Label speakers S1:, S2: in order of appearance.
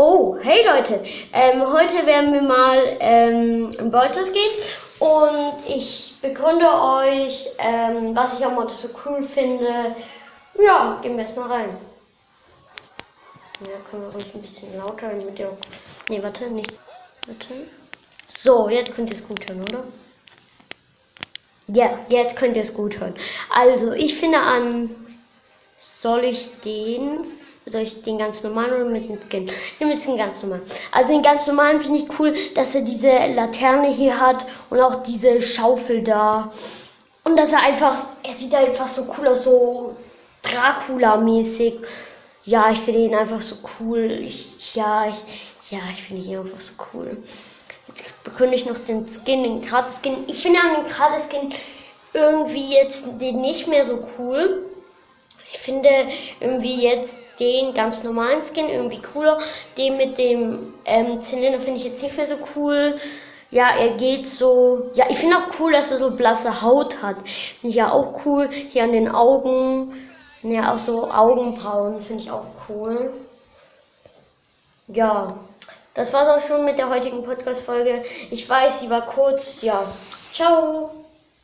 S1: Oh, hey Leute, ähm, heute werden wir mal ähm, in Bolzers gehen und ich begründe euch, ähm, was ich am Motto so cool finde. Ja, gehen wir erstmal rein. Ja, können wir ruhig ein bisschen lauter, damit ihr auch... Nee, warte, nicht. Warte. So, jetzt könnt ihr es gut hören, oder? Ja, jetzt könnt ihr es gut hören. Also, ich finde an... Soll ich den soll ich den ganz normalen oder mit dem Skin? Nehmen wir den ganz normalen. Also den ganz normalen finde ich cool, dass er diese Laterne hier hat und auch diese Schaufel da. Und dass er einfach, er sieht einfach so cool aus, so Dracula-mäßig. Ja, ich finde ihn einfach so cool. Ich, ja, ich, ja, ich finde ihn einfach so cool. Jetzt bekomme ich noch den Skin, den Gratis-Skin. Ich finde den Gratis-Skin irgendwie jetzt nicht mehr so cool. Ich finde irgendwie jetzt den ganz normalen Skin irgendwie cooler. Den mit dem ähm, Zylinder finde ich jetzt nicht mehr so cool. Ja, er geht so. Ja, ich finde auch cool, dass er so blasse Haut hat. Finde ich ja auch cool. Hier an den Augen. Ja, auch so Augenbrauen finde ich auch cool. Ja, das war's auch schon mit der heutigen Podcast-Folge. Ich weiß, sie war kurz. Ja, ciao.